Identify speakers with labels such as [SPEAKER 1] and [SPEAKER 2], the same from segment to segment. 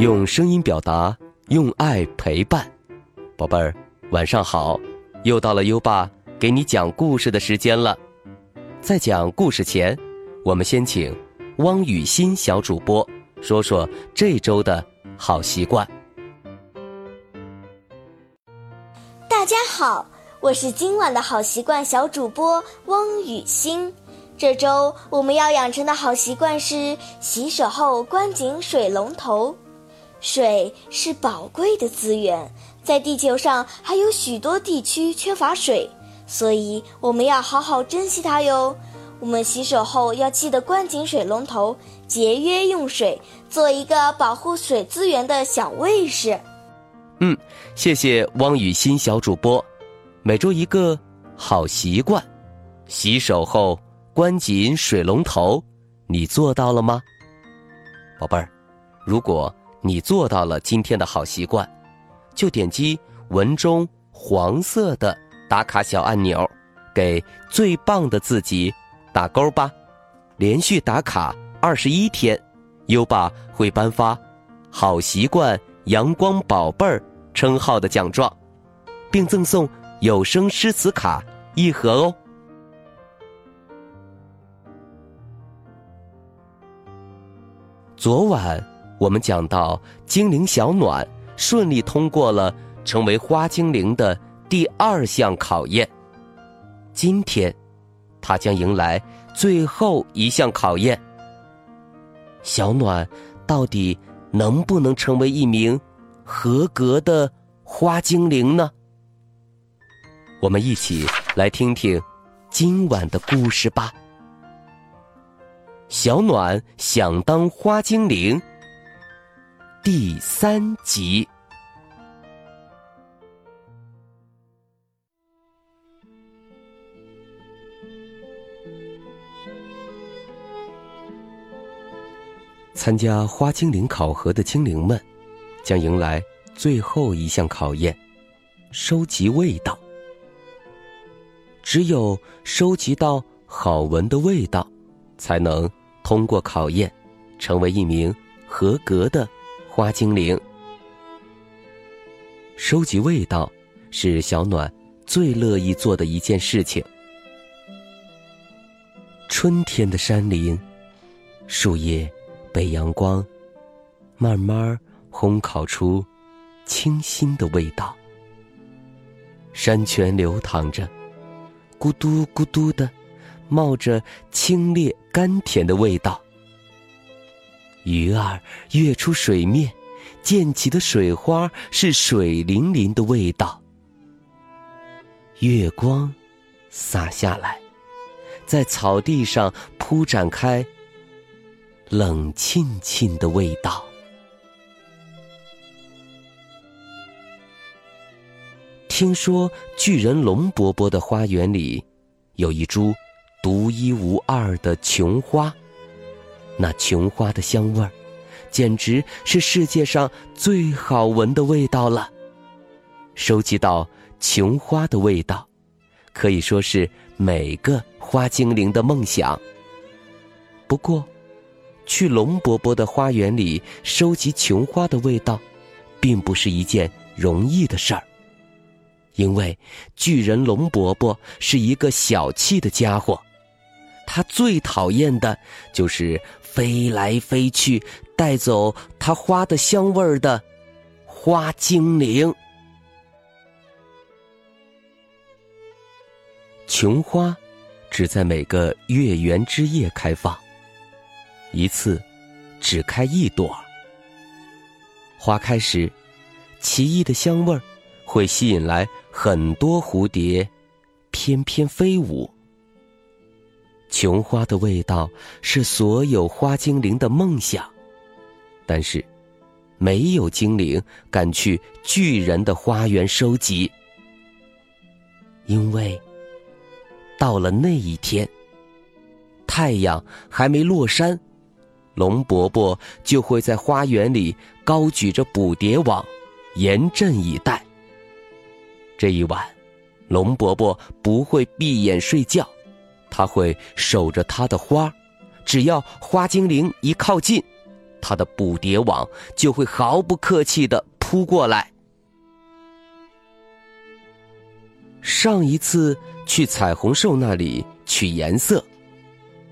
[SPEAKER 1] 用声音表达，用爱陪伴，宝贝儿，晚上好！又到了优爸给你讲故事的时间了。在讲故事前，我们先请汪雨欣小主播说说这周的好习惯。
[SPEAKER 2] 大家好，我是今晚的好习惯小主播汪雨欣。这周我们要养成的好习惯是洗手后关紧水龙头。水是宝贵的资源，在地球上还有许多地区缺乏水，所以我们要好好珍惜它哟。我们洗手后要记得关紧水龙头，节约用水，做一个保护水资源的小卫士。
[SPEAKER 1] 嗯，谢谢汪雨欣小主播。每周一个好习惯，洗手后关紧水龙头，你做到了吗，宝贝儿？如果。你做到了今天的好习惯，就点击文中黄色的打卡小按钮，给最棒的自己打勾吧。连续打卡二十一天，优爸会颁发“好习惯阳光宝贝儿”称号的奖状，并赠送有声诗词卡一盒哦。昨晚。我们讲到精灵小暖顺利通过了成为花精灵的第二项考验，今天，他将迎来最后一项考验。小暖到底能不能成为一名合格的花精灵呢？我们一起来听听今晚的故事吧。小暖想当花精灵。第三集，参加花精灵考核的精灵们，将迎来最后一项考验——收集味道。只有收集到好闻的味道，才能通过考验，成为一名合格的。花精灵，收集味道是小暖最乐意做的一件事情。春天的山林，树叶被阳光慢慢烘烤出清新的味道。山泉流淌着，咕嘟咕嘟的，冒着清冽甘甜的味道。鱼儿跃出水面，溅起的水花是水灵灵的味道。月光洒下来，在草地上铺展开冷沁沁的味道。听说巨人龙伯伯的花园里有一株独一无二的琼花。那琼花的香味儿，简直是世界上最好闻的味道了。收集到琼花的味道，可以说是每个花精灵的梦想。不过，去龙伯伯的花园里收集琼花的味道，并不是一件容易的事儿。因为巨人龙伯伯是一个小气的家伙，他最讨厌的就是。飞来飞去，带走它花的香味儿的花精灵。琼花只在每个月圆之夜开放，一次只开一朵。花开时，奇异的香味儿会吸引来很多蝴蝶，翩翩飞舞。琼花的味道是所有花精灵的梦想，但是，没有精灵敢去巨人的花园收集，因为到了那一天，太阳还没落山，龙伯伯就会在花园里高举着捕蝶网，严阵以待。这一晚，龙伯伯不会闭眼睡觉。他会守着他的花，只要花精灵一靠近，它的捕蝶网就会毫不客气的扑过来。上一次去彩虹兽那里取颜色，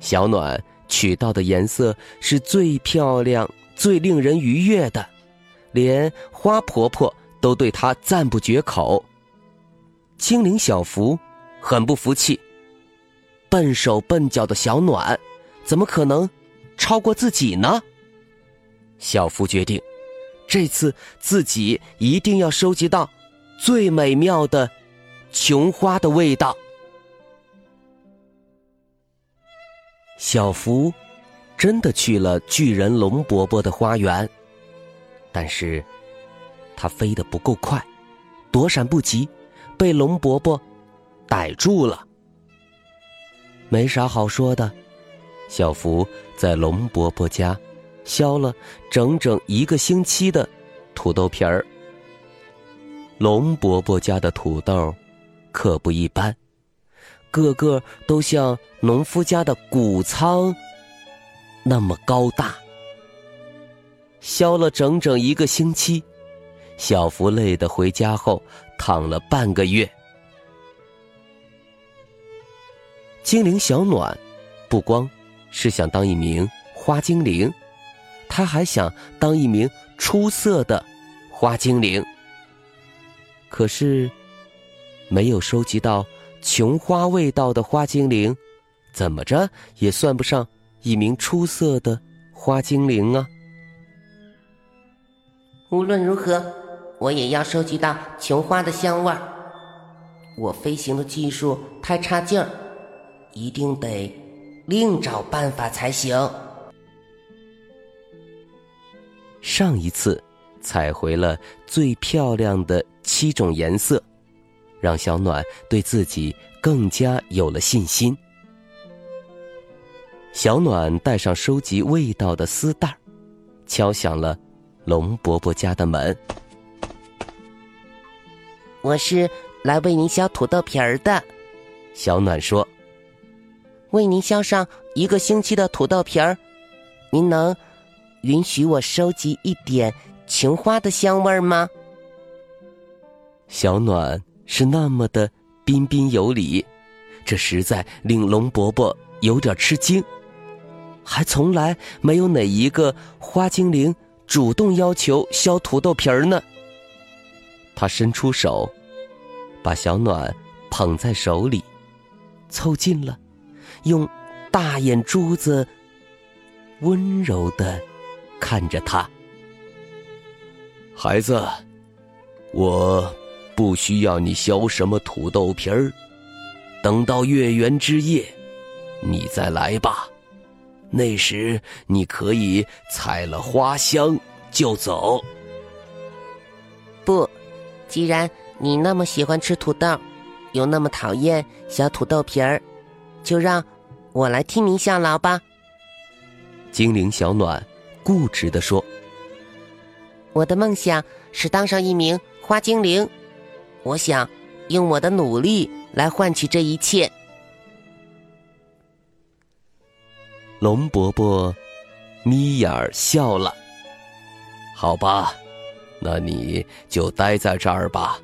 [SPEAKER 1] 小暖取到的颜色是最漂亮、最令人愉悦的，连花婆婆都对她赞不绝口。精灵小福很不服气，笨手笨脚的小暖，怎么可能超过自己呢？小福决定，这次自己一定要收集到最美妙的。琼花的味道。小福真的去了巨人龙伯伯的花园，但是他飞得不够快，躲闪不及，被龙伯伯逮住了。没啥好说的，小福在龙伯伯家削了整整一个星期的土豆皮儿。龙伯伯家的土豆。可不一般，个个都像农夫家的谷仓那么高大。削了整整一个星期，小福累得回家后躺了半个月。精灵小暖不光是想当一名花精灵，他还想当一名出色的花精灵。可是。没有收集到琼花味道的花精灵，怎么着也算不上一名出色的花精灵啊！
[SPEAKER 3] 无论如何，我也要收集到琼花的香味儿。我飞行的技术太差劲儿，一定得另找办法才行。
[SPEAKER 1] 上一次采回了最漂亮的七种颜色。让小暖对自己更加有了信心。小暖带上收集味道的丝带，敲响了龙伯伯家的门。
[SPEAKER 3] 我是来为您削土豆皮儿的，
[SPEAKER 1] 小暖说：“
[SPEAKER 3] 为您削上一个星期的土豆皮儿，您能允许我收集一点琼花的香味吗？”
[SPEAKER 1] 小暖。是那么的彬彬有礼，这实在令龙伯伯有点吃惊。还从来没有哪一个花精灵主动要求削土豆皮儿呢。他伸出手，把小暖捧在手里，凑近了，用大眼珠子温柔的看着他。孩子，我。不需要你削什么土豆皮儿，等到月圆之夜，你再来吧。那时你可以采了花香就走。
[SPEAKER 3] 不，既然你那么喜欢吃土豆，又那么讨厌削土豆皮儿，就让我来替您效劳吧。
[SPEAKER 1] 精灵小暖固执地说：“
[SPEAKER 3] 我的梦想是当上一名花精灵。”我想用我的努力来换取这一切。
[SPEAKER 1] 龙伯伯眯眼儿笑了。好吧，那你就待在这儿吧。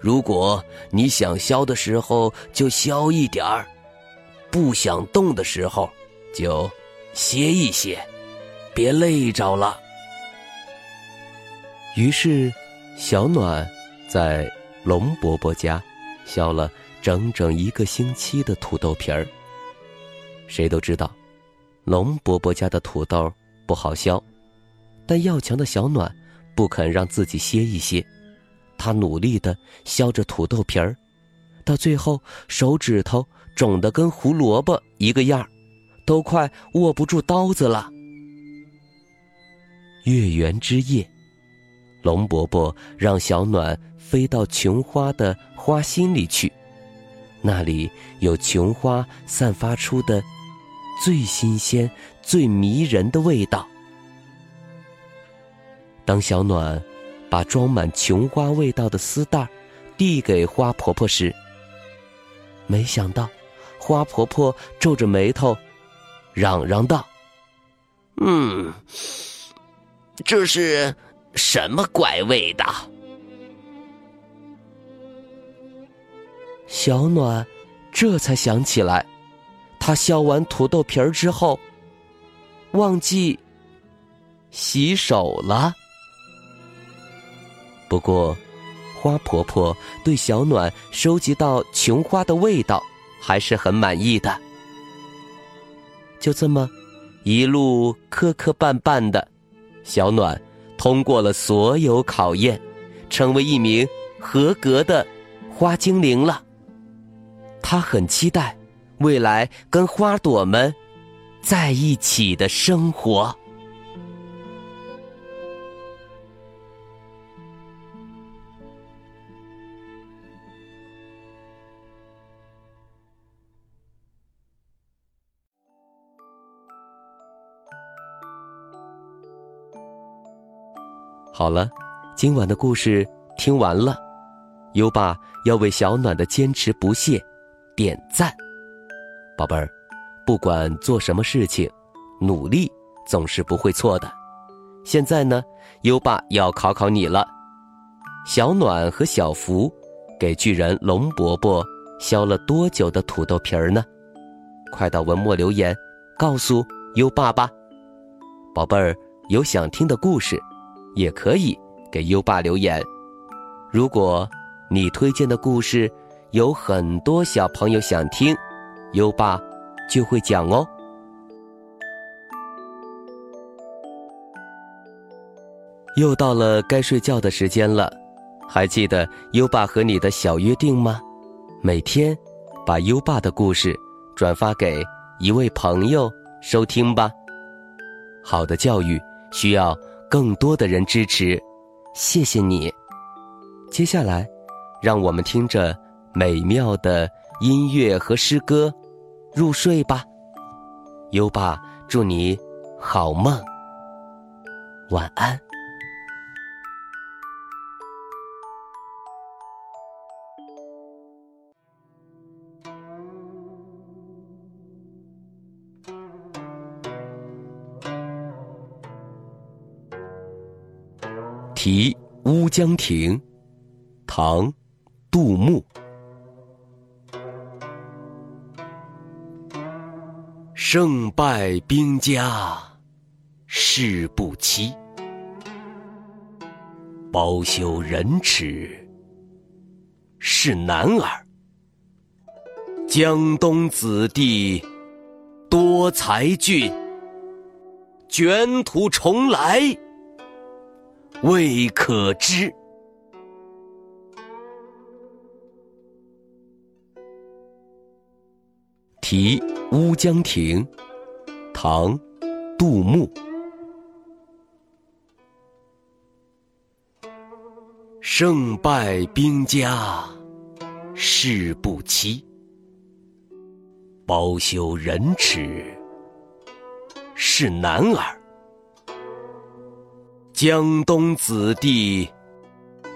[SPEAKER 1] 如果你想削的时候就削一点儿，不想动的时候就歇一歇，别累着了。于是，小暖在。龙伯伯家削了整整一个星期的土豆皮儿。谁都知道，龙伯伯家的土豆不好削，但要强的小暖不肯让自己歇一歇，他努力的削着土豆皮儿，到最后手指头肿得跟胡萝卜一个样儿都快握不住刀子了。月圆之夜，龙伯伯让小暖。飞到琼花的花心里去，那里有琼花散发出的最新鲜、最迷人的味道。当小暖把装满琼花味道的丝带递给花婆婆时，没想到花婆婆皱着眉头，嚷嚷道：“
[SPEAKER 3] 嗯，这是什么怪味道？
[SPEAKER 1] 小暖这才想起来，他削完土豆皮儿之后，忘记洗手了。不过，花婆婆对小暖收集到琼花的味道还是很满意的。就这么，一路磕磕绊绊的，小暖通过了所有考验，成为一名合格的花精灵了。他很期待未来跟花朵们在一起的生活。好了，今晚的故事听完了，优爸要为小暖的坚持不懈点赞。宝贝儿，不管做什么事情，努力总是不会错的。现在呢，优爸要考考你了。小暖和小福给巨人龙伯伯削了多久的土豆皮儿呢？快到文末留言，告诉优爸吧。宝贝儿，有想听的故事。也可以给优爸留言。如果你推荐的故事有很多小朋友想听，优爸就会讲哦。又到了该睡觉的时间了，还记得优爸和你的小约定吗？每天把优爸的故事转发给一位朋友收听吧。好的教育需要。更多的人支持，谢谢你。接下来，让我们听着美妙的音乐和诗歌入睡吧。优爸，祝你好梦，晚安。《题乌江亭》唐·杜牧。胜败兵家事不期，包羞忍耻是男儿。江东子弟多才俊，卷土重来。未可知，《题乌江亭》唐·杜牧。胜败兵家事不期，包羞忍耻是男儿。江东子弟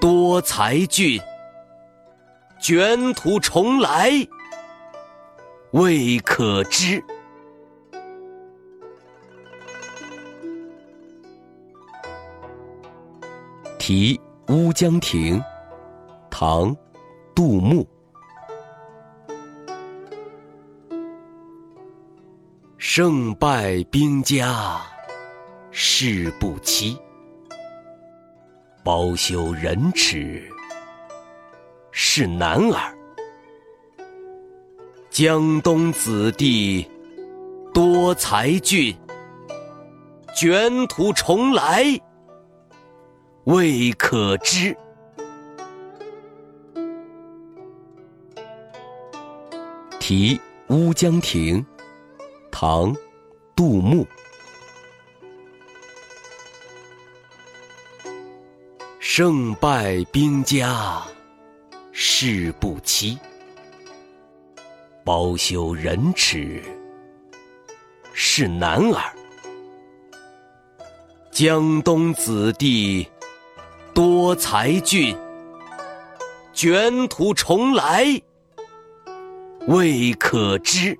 [SPEAKER 1] 多才俊，卷土重来未可知。《题乌江亭》唐·杜牧。胜败兵家事不期。包羞忍耻是男儿，江东子弟多才俊，卷土重来未可知。《题乌江亭》唐·杜牧。胜败兵家事不期，包羞忍耻是男儿。江东子弟多才俊，卷土重来未可知。